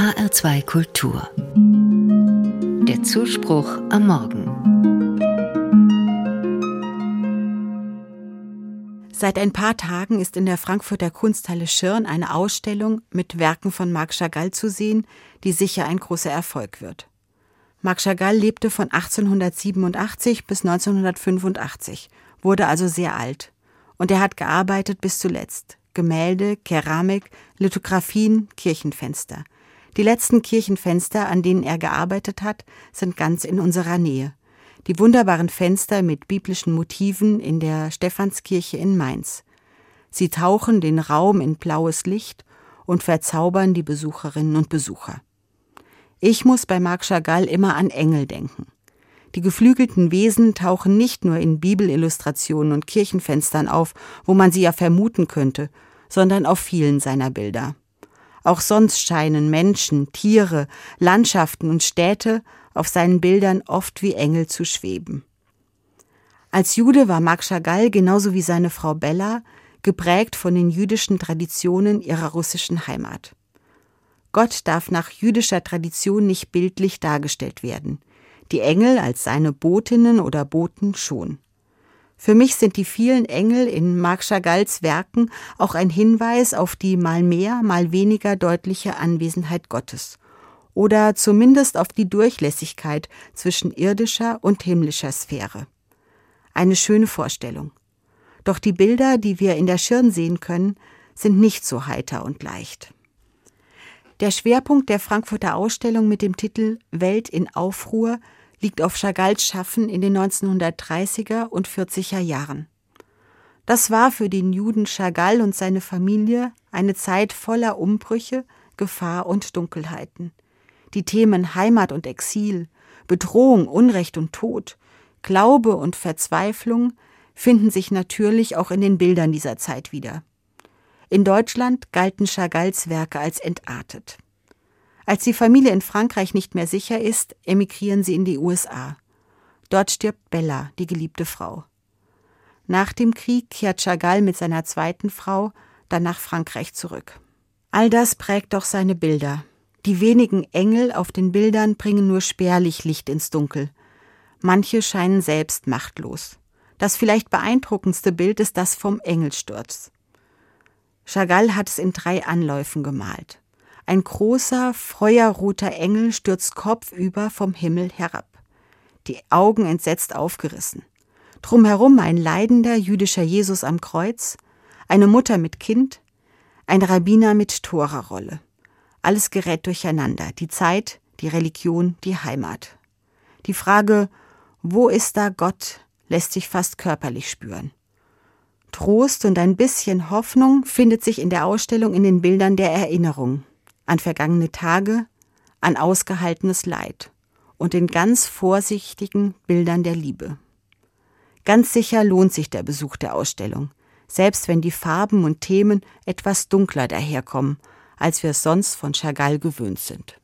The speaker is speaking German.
HR2 Kultur. Der Zuspruch am Morgen. Seit ein paar Tagen ist in der Frankfurter Kunsthalle Schirn eine Ausstellung mit Werken von Marc Chagall zu sehen, die sicher ein großer Erfolg wird. Marc Chagall lebte von 1887 bis 1985, wurde also sehr alt. Und er hat gearbeitet bis zuletzt. Gemälde, Keramik, Lithografien, Kirchenfenster. Die letzten Kirchenfenster, an denen er gearbeitet hat, sind ganz in unserer Nähe. Die wunderbaren Fenster mit biblischen Motiven in der Stephanskirche in Mainz. Sie tauchen den Raum in blaues Licht und verzaubern die Besucherinnen und Besucher. Ich muss bei Marc Chagall immer an Engel denken. Die geflügelten Wesen tauchen nicht nur in Bibelillustrationen und Kirchenfenstern auf, wo man sie ja vermuten könnte, sondern auf vielen seiner Bilder. Auch sonst scheinen Menschen, Tiere, Landschaften und Städte auf seinen Bildern oft wie Engel zu schweben. Als Jude war Marc Chagall genauso wie seine Frau Bella geprägt von den jüdischen Traditionen ihrer russischen Heimat. Gott darf nach jüdischer Tradition nicht bildlich dargestellt werden die Engel als seine Botinnen oder Boten schon. Für mich sind die vielen Engel in Marc Chagalls Werken auch ein Hinweis auf die mal mehr, mal weniger deutliche Anwesenheit Gottes oder zumindest auf die Durchlässigkeit zwischen irdischer und himmlischer Sphäre. Eine schöne Vorstellung. Doch die Bilder, die wir in der Schirn sehen können, sind nicht so heiter und leicht. Der Schwerpunkt der Frankfurter Ausstellung mit dem Titel Welt in Aufruhr liegt auf Chagalls Schaffen in den 1930er und 40er Jahren. Das war für den Juden Chagall und seine Familie eine Zeit voller Umbrüche, Gefahr und Dunkelheiten. Die Themen Heimat und Exil, Bedrohung, Unrecht und Tod, Glaube und Verzweiflung finden sich natürlich auch in den Bildern dieser Zeit wieder. In Deutschland galten Chagalls Werke als entartet. Als die Familie in Frankreich nicht mehr sicher ist, emigrieren sie in die USA. Dort stirbt Bella, die geliebte Frau. Nach dem Krieg kehrt Chagall mit seiner zweiten Frau dann nach Frankreich zurück. All das prägt doch seine Bilder. Die wenigen Engel auf den Bildern bringen nur spärlich Licht ins Dunkel. Manche scheinen selbst machtlos. Das vielleicht beeindruckendste Bild ist das vom Engelsturz. Chagall hat es in drei Anläufen gemalt. Ein großer, feuerroter Engel stürzt kopfüber vom Himmel herab, die Augen entsetzt aufgerissen. Drumherum ein leidender jüdischer Jesus am Kreuz, eine Mutter mit Kind, ein Rabbiner mit Torarolle. Alles gerät durcheinander, die Zeit, die Religion, die Heimat. Die Frage, wo ist da Gott, lässt sich fast körperlich spüren. Trost und ein bisschen Hoffnung findet sich in der Ausstellung in den Bildern der Erinnerung an vergangene Tage, an ausgehaltenes Leid und in ganz vorsichtigen Bildern der Liebe. Ganz sicher lohnt sich der Besuch der Ausstellung, selbst wenn die Farben und Themen etwas dunkler daherkommen, als wir es sonst von Chagall gewöhnt sind.